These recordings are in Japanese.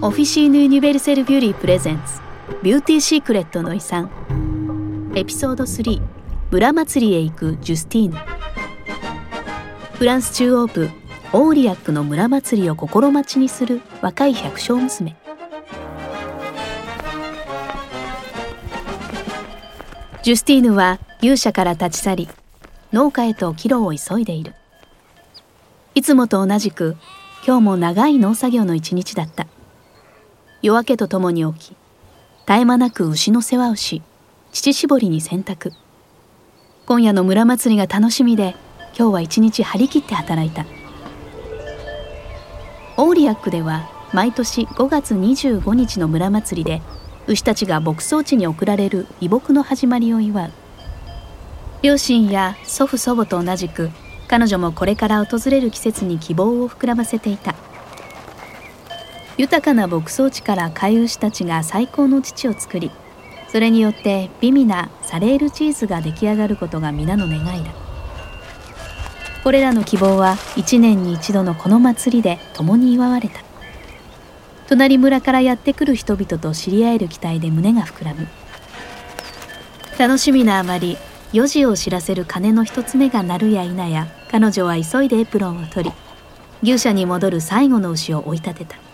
Officine Universelle Buly presents Beauty Secret の遺産。エピソード3村祭りへ行くジュスティーヌ。フランス中央部オーリアックの村祭りを心待ちにする若い百姓娘。ジュスティーヌは牛舎から立ち去り農家へと帰路を急いでいる。いつもと同じく今日も長い農作業の一日だった。夜明けとともに起き絶え間なく牛の世話をし乳搾りに洗濯。今夜の村祭りが楽しみで今日は一日張り切って働いた。オーリアックでは毎年5月25日の村祭りで牛たちが牧草地に送られる移牧の始まりを祝う。両親や祖父祖母と同じく彼女もこれから訪れる季節に希望を膨らませていた。豊かな牧草地から飼い牛たちが最高の乳を作りそれによって美味なサレールチーズが出来上がることが皆の願いだ。これらの希望は一年に一度のこの祭りで共に祝われた。隣村からやってくる人々と知り合える期待で胸が膨らむ。楽しみなあまり4時を知らせる鐘の一つ目が鳴るや否や彼女は急いでエプロンを取り牛舎に戻る最後の牛を追い立てた。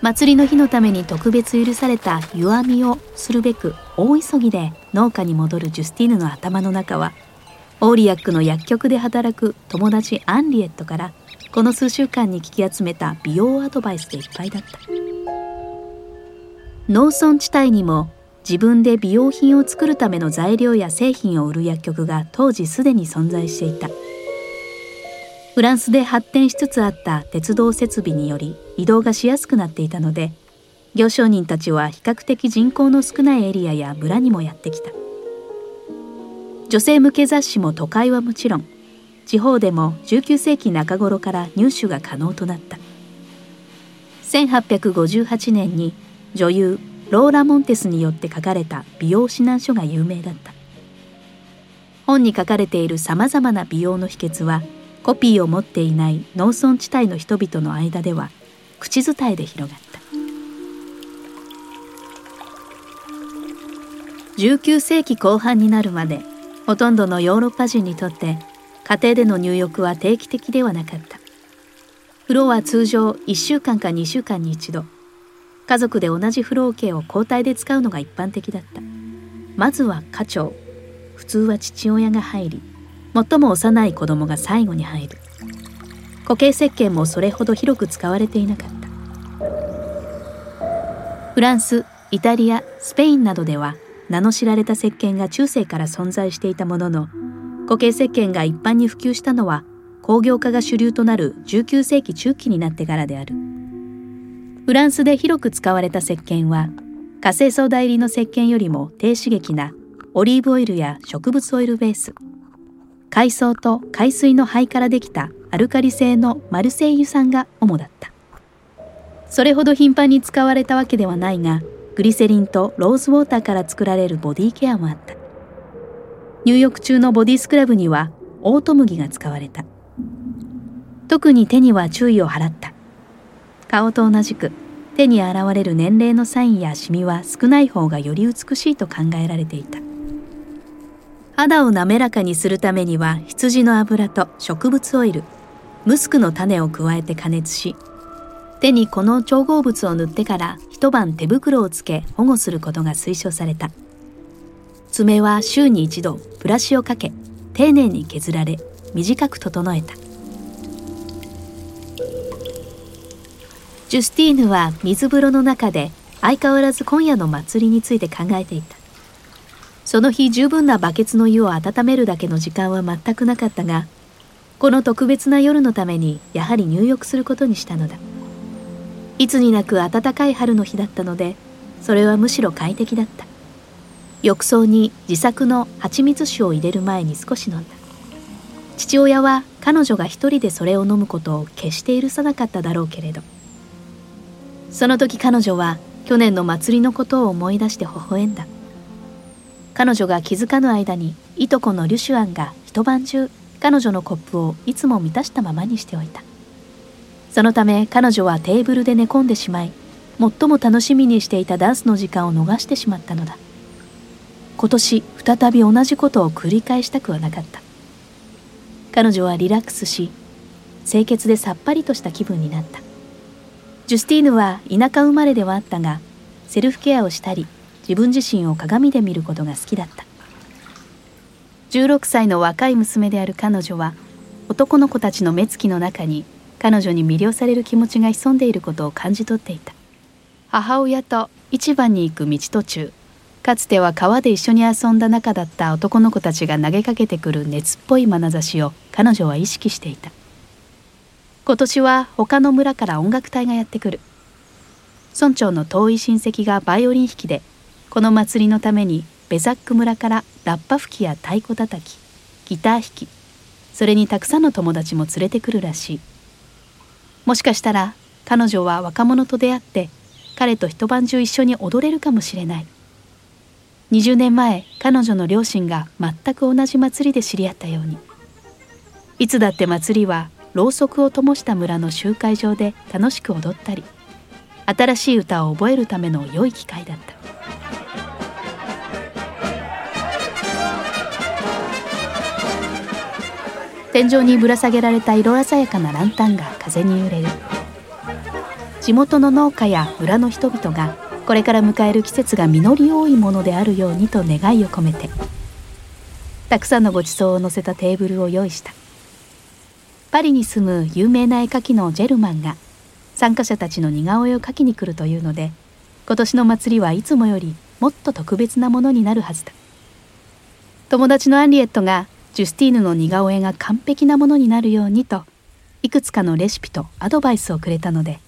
祭りの日のために特別許された湯あみをするべく大急ぎで農家に戻るジュスティーヌの頭の中はオーリアックの薬局で働く友達アンリエットからこの数週間に聞き集めた美容アドバイスでいっぱいだった。農村地帯にも自分で美容品を作るための材料や製品を売る薬局が当時すでに存在していた。フランスで発展しつつあった鉄道設備により移動がしやすくなっていたので行商人たちは比較的人口の少ないエリアや村にもやってきた。女性向け雑誌も都会はもちろん地方でも19世紀中頃から入手が可能となった。1858年に女優ローラ・モンテスによって書かれた美容指南書が有名だった。本に書かれているさまざまな美容の秘訣はコピーを持っていない農村地帯の人々の間では口伝えで広がった。19世紀後半になるまでほとんどのヨーロッパ人にとって家庭での入浴は定期的ではなかった。風呂は通常1週間か2週間に一度。家族で同じ風呂桶を交代で使うのが一般的だった。まずは家長。普通は父親が入り最も幼い子供が最後に入る。固形石鹸もそれほど広く使われていなかった。フランスイタリアスペインなどでは名の知られた石鹸が中世から存在していたものの固形石鹸が一般に普及したのは工業化が主流となる19世紀中期になってからである。フランスで広く使われた石鹸は火星ソーダ入りの石鹸よりも低刺激なオリーブオイルや植物オイルベース。海藻と海水の灰からできたアルカリ性のマルセイユ酸が主だった。それほど頻繁に使われたわけではないがグリセリンとローズウォーターから作られるボディケアもあった。入浴中のボディスクラブにはオート麦が使われた。特に手には注意を払った。顔と同じく手に現れる年齢のサインやシミは少ない方がより美しいと考えられていた。肌を滑らかにするためには羊の油と植物オイルムスクの種を加えて加熱し手にこの調合物を塗ってから一晩手袋をつけ保護することが推奨された。爪は週に一度ブラシをかけ丁寧に削られ短く整えた。ジュスティーヌは水風呂の中で相変わらず今夜の祭りについて考えていた。その日十分なバケツの湯を温めるだけの時間は全くなかったがこの特別な夜のためにやはり入浴することにしたのだ。いつになく暖かい春の日だったのでそれはむしろ快適だった。浴槽に自作の蜂蜜酒を入れる前に少し飲んだ。父親は彼女が一人でそれを飲むことを決して許さなかっただろうけれど。その時彼女は去年の祭りのことを思い出して微笑んだ。彼女が気づかぬ間にいとこのリュシュアンが一晩中彼女のコップをいつも満たしたままにしておいた。そのため彼女はテーブルで寝込んでしまい最も楽しみにしていたダンスの時間を逃してしまったのだ。今年再び同じことを繰り返したくはなかった。彼女はリラックスし清潔でさっぱりとした気分になった。ジュスティーヌは田舎生まれではあったがセルフケアをしたり自分自身を鏡で見ることが好きだった。16歳の若い娘である彼女は男の子たちの目つきの中に彼女に魅了される気持ちが潜んでいることを感じ取っていた。母親と市場に行く道途中かつては川で一緒に遊んだ仲だった男の子たちが投げかけてくる熱っぽい眼差しを彼女は意識していた。今年は他の村から音楽隊がやってくる。村長の遠い親戚がバイオリン弾きでこの祭りのためにベザック村からラッパ吹きや太鼓叩きギター弾きそれにたくさんの友達も連れてくるらしい。もしかしたら彼女は若者と出会って彼と一晩中一緒に踊れるかもしれない。20年前彼女の両親が全く同じ祭りで知り合ったように。いつだって祭りはろうそくを灯した村の集会場で楽しく踊ったり新しい歌を覚えるための良い機会だった。天井にぶら下げられた色鮮やかなランタンが風に揺れる。地元の農家や村の人々がこれから迎える季節が実り多いものであるようにと願いを込めてたくさんのごちそうを載せたテーブルを用意した。パリに住む有名な絵描きのジェルマンが参加者たちの似顔絵を描きに来るというので今年の祭りはいつもよりもっと特別なものになるはずだ。友達のアンリエットがジュスティーヌの似顔絵が完璧なものになるようにといくつかのレシピとアドバイスをくれたので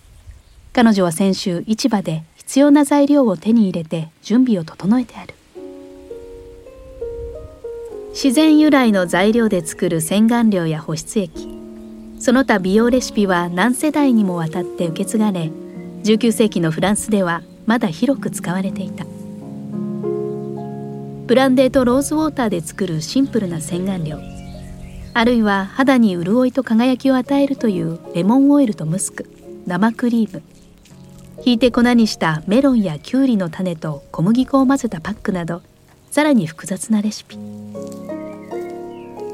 彼女は先週市場で必要な材料を手に入れて準備を整えてある自然由来の材料で作る洗顔料や保湿液その他美容レシピは何世代にもわたって受け継がれ19世紀のフランスではまだ広く使われていた。ブランデーとローズウォーターで作るシンプルな洗顔料。あるいは肌に潤いと輝きを与えるというレモンオイルとムスク。生クリーム。ひいて粉にしたメロンやキュウリの種と小麦粉を混ぜたパックなどさらに複雑なレシピ。フ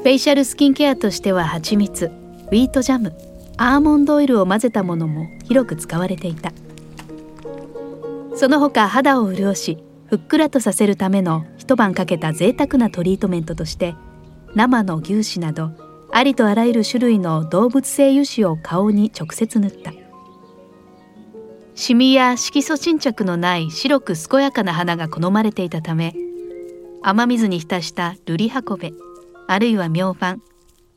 ェイシャルスキンケアとしては蜂蜜ウィートジャムアーモンドオイルを混ぜたものも広く使われていた。その他肌を潤しふっくらとさせるための一晩かけた贅沢なトリートメントとして生の牛脂などありとあらゆる種類の動物性油脂を顔に直接塗ったシミや色素沈着のない白く健やかな花が好まれていたため雨水に浸したルリハコベあるいはミョウファン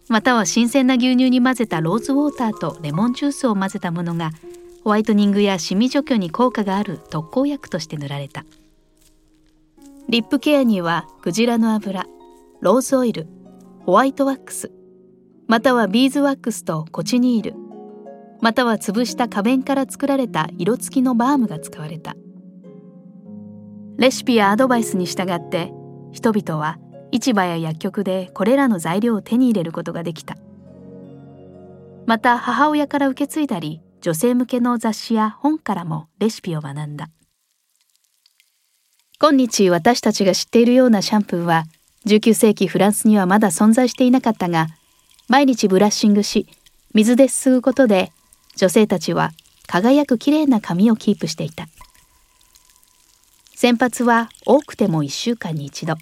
または新鮮な牛乳に混ぜたローズウォーターとレモンジュースを混ぜたものがホワイトニングやシミ除去に効果がある特効薬として塗られた。リップケアにはクジラの油ローズオイルホワイトワックスまたはビーズワックスとコチニールまたは潰した花弁から作られた色付きのバームが使われた。レシピやアドバイスに従って人々は市場や薬局でこれらの材料を手に入れることができた。また母親から受け継いだり女性向けの雑誌や本からもレシピを学んだ。今日私たちが知っているようなシャンプーは19世紀フランスにはまだ存在していなかったが毎日ブラッシングし水ですすぐことで女性たちは輝くきれいな髪をキープしていた。洗髪は多くても1週間に一度。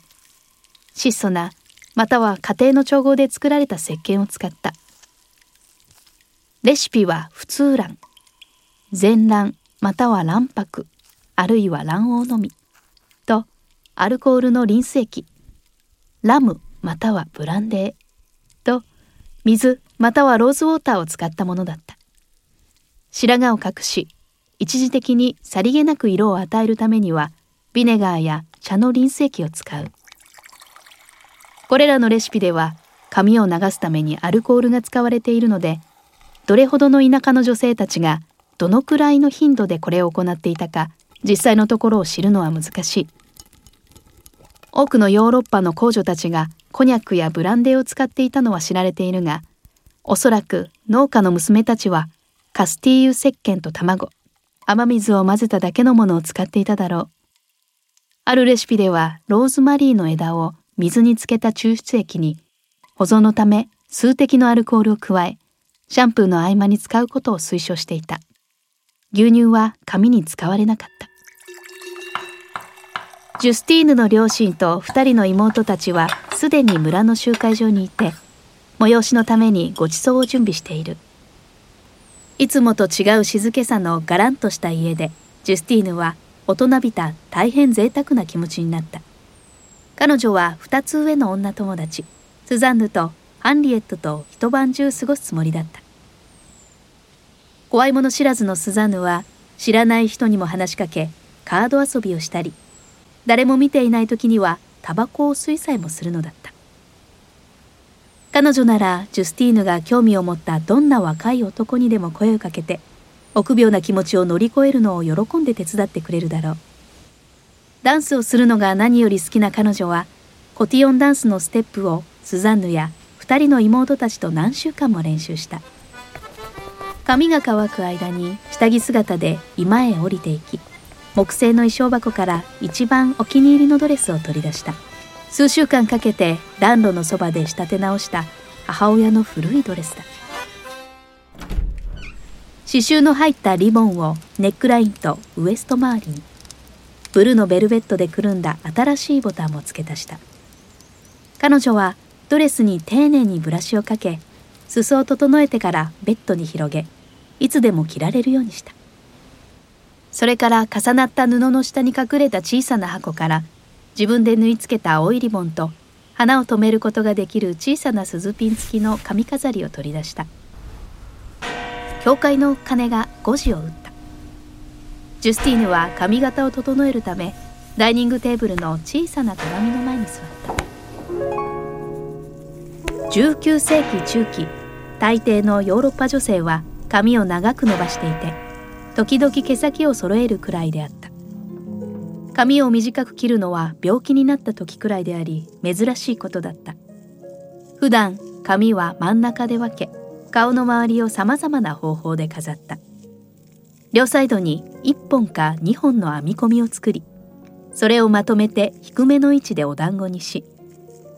質素なまたは家庭の調合で作られた石鹸を使った。レシピは普通卵全卵または卵白あるいは卵黄のみ。アルコールのリンス液。ラムまたはブランデー。と水またはローズウォーターを使ったものだった。白髪を隠し一時的にさりげなく色を与えるためにはビネガーや茶のリンス液を使う。これらのレシピでは髪を流すためにアルコールが使われているのでどれほどの田舎の女性たちがどのくらいの頻度でこれを行っていたか実際のところを知るのは難しい。多くのヨーロッパの公女たちがコニャックやブランデーを使っていたのは知られているがおそらく農家の娘たちはカスティーユ石鹸と卵、雨水を混ぜただけのものを使っていただろう。あるレシピではローズマリーの枝を水につけた抽出液に保存のため数滴のアルコールを加え、シャンプーの合間に使うことを推奨していた。牛乳は髪に使われなかった。ジュスティーヌの両親と二人の妹たちはすでに村の集会場にいて、催しのためにご馳走を準備している。いつもと違う静けさのがらんとした家で、ジュスティーヌは大人びた大変贅沢な気持ちになった。彼女は二つ上の女友達、スザンヌとハンリエットと一晩中過ごすつもりだった。怖いもの知らずのスザンヌは知らない人にも話しかけ、カード遊びをしたり、誰も見ていない時にはタバコを吸いさえもするのだった。彼女ならジュスティーヌが興味を持ったどんな若い男にでも声をかけて臆病な気持ちを乗り越えるのを喜んで手伝ってくれるだろう。ダンスをするのが何より好きな彼女はコティオンダンスのステップをスザンヌや2人の妹たちと何週間も練習した。髪が乾く間に下着姿で居間へ降りていき木製の衣装箱から一番お気に入りのドレスを取り出した。数週間かけて暖炉のそばで仕立て直した母親の古いドレスだ。刺繍の入ったリボンをネックラインとウエスト周りに。ブルーのベルベットでくるんだ新しいボタンも付け足した。彼女はドレスに丁寧にブラシをかけ裾を整えてからベッドに広げいつでも着られるようにした。それから重なった布の下に隠れた小さな箱から自分で縫い付けた青いリボンと花を留めることができる小さな鈴ピン付きの髪飾りを取り出した。教会の鐘が5時を打った。ジュスティーヌは髪型を整えるためダイニングテーブルの小さな鏡の前に座った。19世紀中期大抵のヨーロッパ女性は髪を長く伸ばしていて時々毛先を揃えるくらいであった。髪を短く切るのは病気になった時くらいであり珍しいことだった。普段髪は真ん中で分け顔の周りをさまざまな方法で飾った。両サイドに1本か2本の編み込みを作りそれをまとめて低めの位置でお団子にし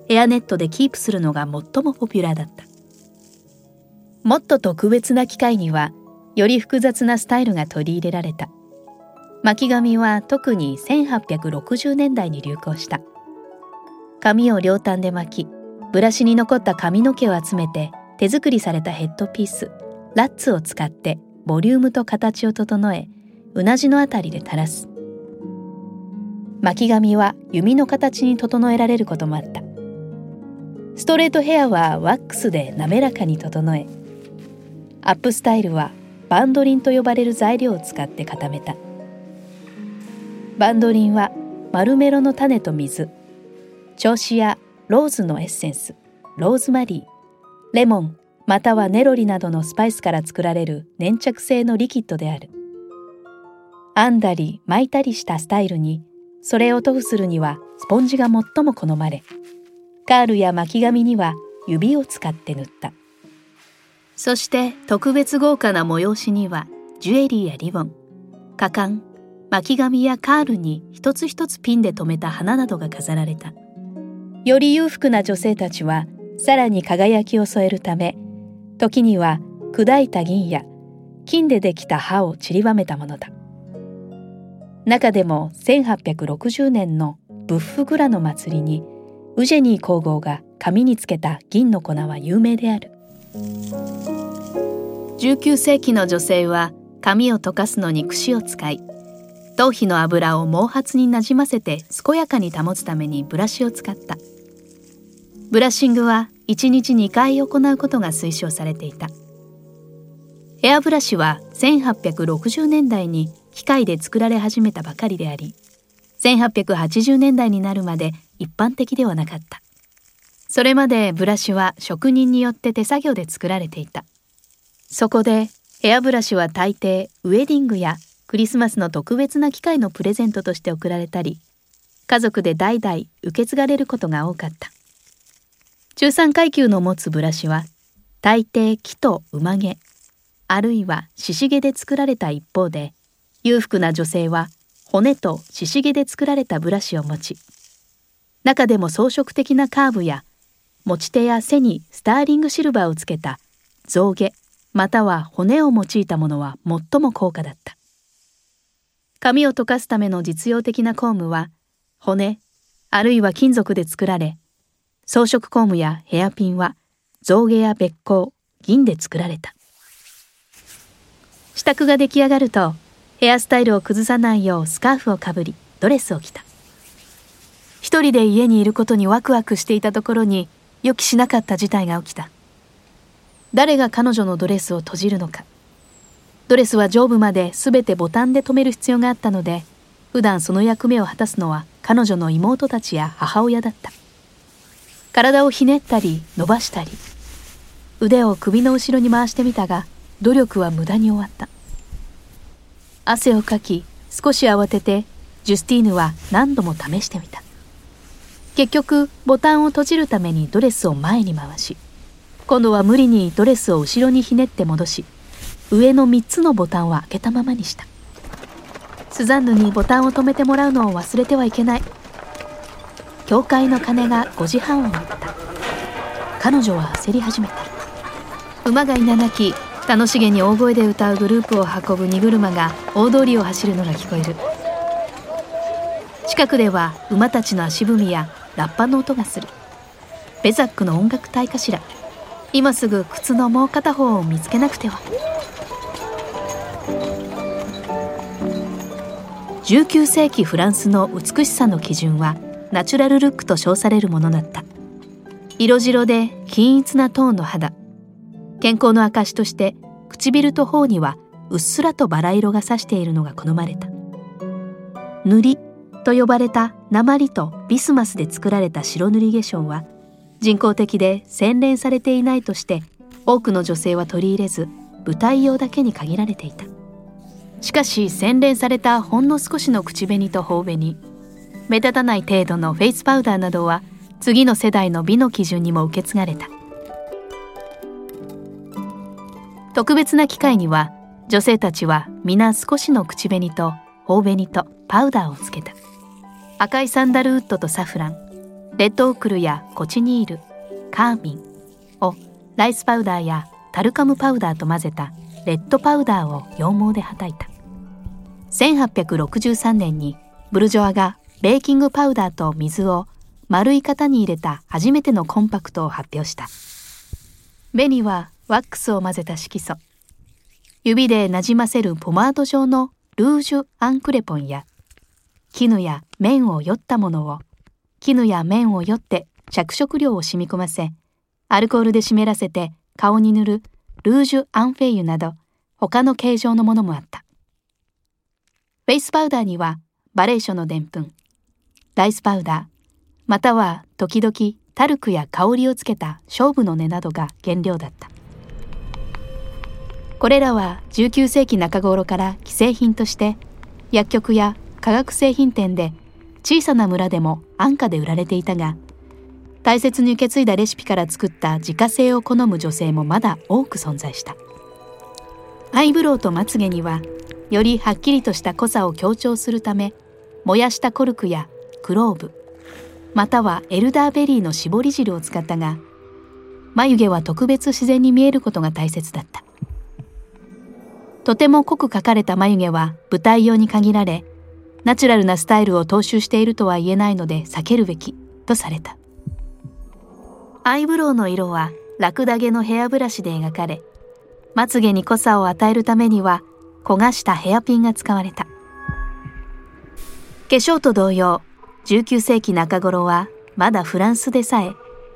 ヘアネットでキープするのが最もポピュラーだった。もっと特別な機会にはより複雑なスタイルが取り入れられた。巻き髪は特に1860年代に流行した。髪を両端で巻きブラシに残った髪の毛を集めて手作りされたヘッドピースラッツを使ってボリュームと形を整えうなじのあたりで垂らす。巻き髪は弓の形に整えられることもあった。ストレートヘアはワックスで滑らかに整えアップスタイルはバンドリンと呼ばれる材料を使って固めた。バンドリンはマルメロの種と水調子やローズのエッセンスローズマリーレモンまたはネロリなどのスパイスから作られる粘着性のリキッドである。編んだり巻いたりしたスタイルにそれを塗布するにはスポンジが最も好まれカールや巻き紙には指を使って塗った。そして特別豪華な催しにはジュエリーやリボン果敢巻紙やカールに一つ一つピンで留めた花などが飾られた。より裕福な女性たちはさらに輝きを添えるため時には砕いた銀や金でできた葉を散りばめたものだ。中でも1860年のブッフグラの祭りにウジェニー皇后が紙につけた銀の粉は有名である。19世紀の女性は髪を溶かすのに櫛を使い頭皮の油を毛髪になじませて健やかに保つためにブラシを使った。ブラッシングは1日2回行うことが推奨されていた。ヘアブラシは1860年代に機械で作られ始めたばかりであり1880年代になるまで一般的ではなかった。それまでブラシは職人によって手作業で作られていた。そこでヘアブラシは大抵ウェディングやクリスマスの特別な機会のプレゼントとして贈られたり、家族で代々受け継がれることが多かった。中産階級の持つブラシは大抵木と馬毛、あるいは獅子毛で作られた一方で裕福な女性は骨と獅子毛で作られたブラシを持ち中でも装飾的なカーブや持ち手や背にスターリングシルバーをつけた。象牙または骨を用いたものは最も高価だった。髪を溶かすための実用的なコームは骨あるいは金属で作られ装飾コームやヘアピンは象牙や別光銀で作られた。支度が出来上がるとヘアスタイルを崩さないようスカーフをかぶりドレスを着た。一人で家にいることにワクワクしていたところに予期しなかった事態が起きた。誰が彼女のドレスを閉じるのか。ドレスは上部まで全てボタンで留める必要があったので普段その役目を果たすのは彼女の妹たちや母親だった。体をひねったり伸ばしたり。腕を首の後ろに回してみたが努力は無駄に終わった。汗をかき少し慌ててジュスティーヌは何度も試してみた。結局ボタンを閉じるためにドレスを前に回し今度は無理にドレスを後ろにひねって戻し上の3つのボタンは開けたままにした。スザンヌにボタンを止めてもらうのを忘れてはいけない。教会の鐘が5時半を回った。彼女は焦り始めた。馬がいななき楽しげに大声で歌うグループを運ぶ荷車が大通りを走るのが聞こえる。近くでは馬たちの足踏みやラッパの音がする。ベザックの音楽隊かしら。今すぐ靴のもう片方を見つけなくては。19世紀フランスの美しさの基準はナチュラルルックと称されるものだった。色白で均一なトーンの肌。健康の証として唇と頬にはうっすらとバラ色がさしているのが好まれた。塗りと呼ばれた鉛とビスマスで作られた白塗り化粧は人工的で洗練されていないとして多くの女性は取り入れず舞台用だけに限られていた。しかし洗練されたほんの少しの口紅と頬紅目立たない程度のフェイスパウダーなどは次の世代の美の基準にも受け継がれた。特別な機会には女性たちは皆少しの口紅と頬紅とパウダーをつけた。赤いサンダルウッドとサフラン。レッドオークルやコチニールカーミン。をライスパウダーやタルカムパウダーと混ぜたレッドパウダーを羊毛ではたいた。1863年にブルジョアがベーキングパウダーと水を丸い型に入れた初めてのコンパクトを発表した。ベにはワックスを混ぜた色素。指でなじませるポマード状のルージュ・アンクレポンや絹や綿をよったものを。絹や綿をよって着色料を染み込ませアルコールで湿らせて顔に塗るルージュ・アンフェイユなど他の形状のものもあった。フェイスパウダーにはバレーショのでんぷんライスパウダーまたは時々タルクや香りをつけた勝負の根などが原料だった。これらは19世紀中頃から既製品として薬局や化学製品店で小さな村でも安価で売られていたが大切に受け継いだレシピから作った自家製を好む女性もまだ多く存在した。アイブロウとまつげにはよりはっきりとした濃さを強調するため燃やしたコルクやクローブまたはエルダーベリーの絞り汁を使ったが眉毛は特別自然に見えることが大切だった。とても濃く描かれた眉毛は舞台用に限られナチュラルなスタイルを踏襲しているとは言えないので避けるべきとされた。アイブロウの色はラクダ毛のヘアブラシで描かれまつげに濃さを与えるためには焦がしたヘアピンが使われた。化粧と同様19世紀中頃はまだフランスでさえ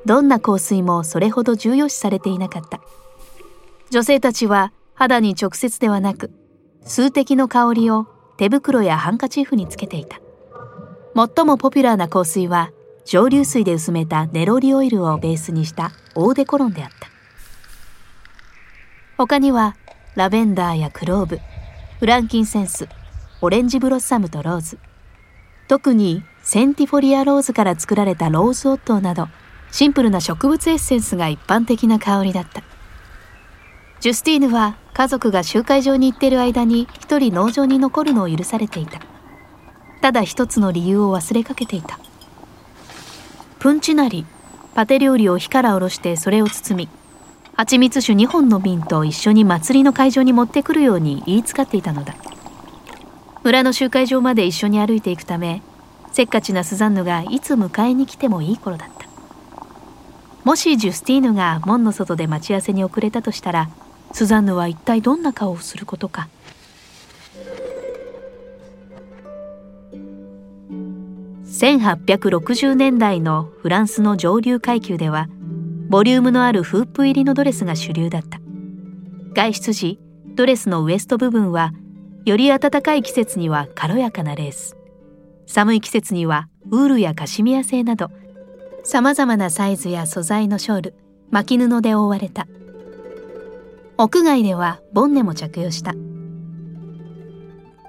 どんな香水もそれほど重要視されていなかった。女性たちは肌に直接ではなく数滴の香りを手袋やハンカチーフにつけていた。最もポピュラーな香水は蒸留水で薄めたネロリオイルをベースにしたオーデコロンであった。他にはラベンダーやクローブフランキンセンスオレンジブロッサムとローズ。特にセンティフォリアローズから作られたローズオットーなどシンプルな植物エッセンスが一般的な香りだった。ジュスティーヌは家族が集会場に行ってる間に一人農場に残るのを許されていた。ただ一つの理由を忘れかけていた。プンティなるパテ料理を火から下ろしてそれを包み蜂蜜酒2本の瓶と一緒に祭りの会場に持ってくるように言いつかっていたのだ。村の集会場まで一緒に歩いていくためせっかちなスザンヌがいつ迎えに来てもいい頃だった。もしジュスティーヌが門の外で待ち合わせに遅れたとしたらスザンヌは一体どんな顔をすることか。1860年代のフランスの上流階級ではボリュームのあるフープ入りのドレスが主流だった。外出時ドレスのウエスト部分はより暖かい季節には軽やかなレース。寒い季節にはウールやカシミヤ製などさまざまなサイズや素材のショール巻き布で覆われた。屋外ではボンネも着用した。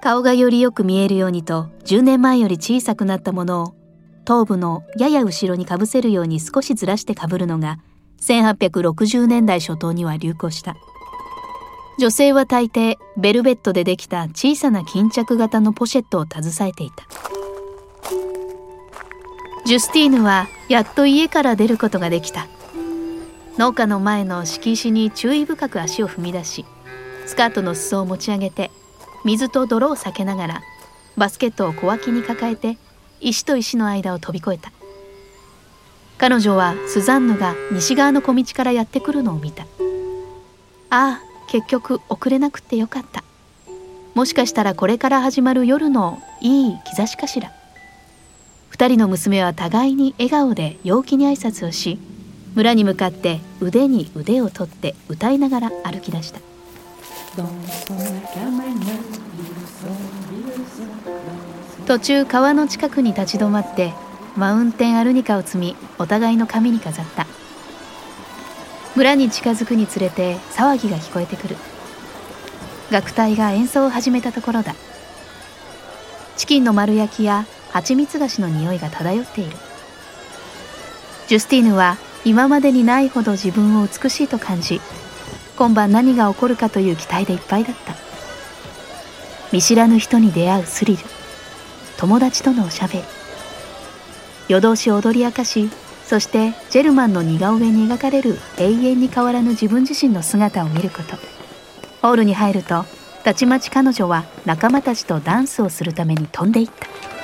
顔がよりよく見えるようにと10年前より小さくなったものを頭部のやや後ろにかぶせるように少しずらしてかぶるのが1860年代初頭には流行した。女性は大抵ベルベットでできた小さな巾着型のポシェットを携えていた。ジュスティーヌはやっと家から出ることができた。農家の前の敷石に注意深く足を踏み出しスカートの裾を持ち上げて水と泥を避けながらバスケットを小脇に抱えて石と石の間を飛び越えた。彼女はスザンヌが西側の小道からやってくるのを見た。ああ結局遅れなくてよかった。もしかしたらこれから始まる夜のいい兆しかしら。二人の娘は互いに笑顔で陽気に挨拶をし村に向かって腕に腕を取って歌いながら歩き出した。途中川の近くに立ち止まってマウンテンアルニカを積みお互いの髪に飾った。村に近づくにつれて騒ぎが聞こえてくる。楽隊が演奏を始めたところだ。チキンの丸焼きや蜂蜜菓子の匂いが漂っている。ジュスティーヌは今までにないほど自分を美しいと感じ今晩何が起こるかという期待でいっぱいだった。見知らぬ人に出会うスリル友達とのおしゃべり。夜通し踊り明かしそしてジェルマンの似顔絵に描かれる永遠に変わらぬ自分自身の姿を見ること。ホールに入るとたちまち彼女は仲間たちとダンスをするために飛んでいった。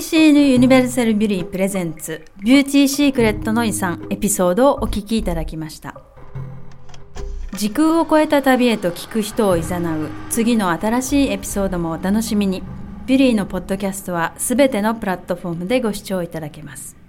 Officine Universelle Buly presents Beauty Secret の遺産エピソードをお聞きいただきました。時空を超えた旅へと聞く人をいざなう次の新しいエピソードもお楽しみに。ビュリーのポッドキャストはすべてのプラットフォームでご視聴いただけます。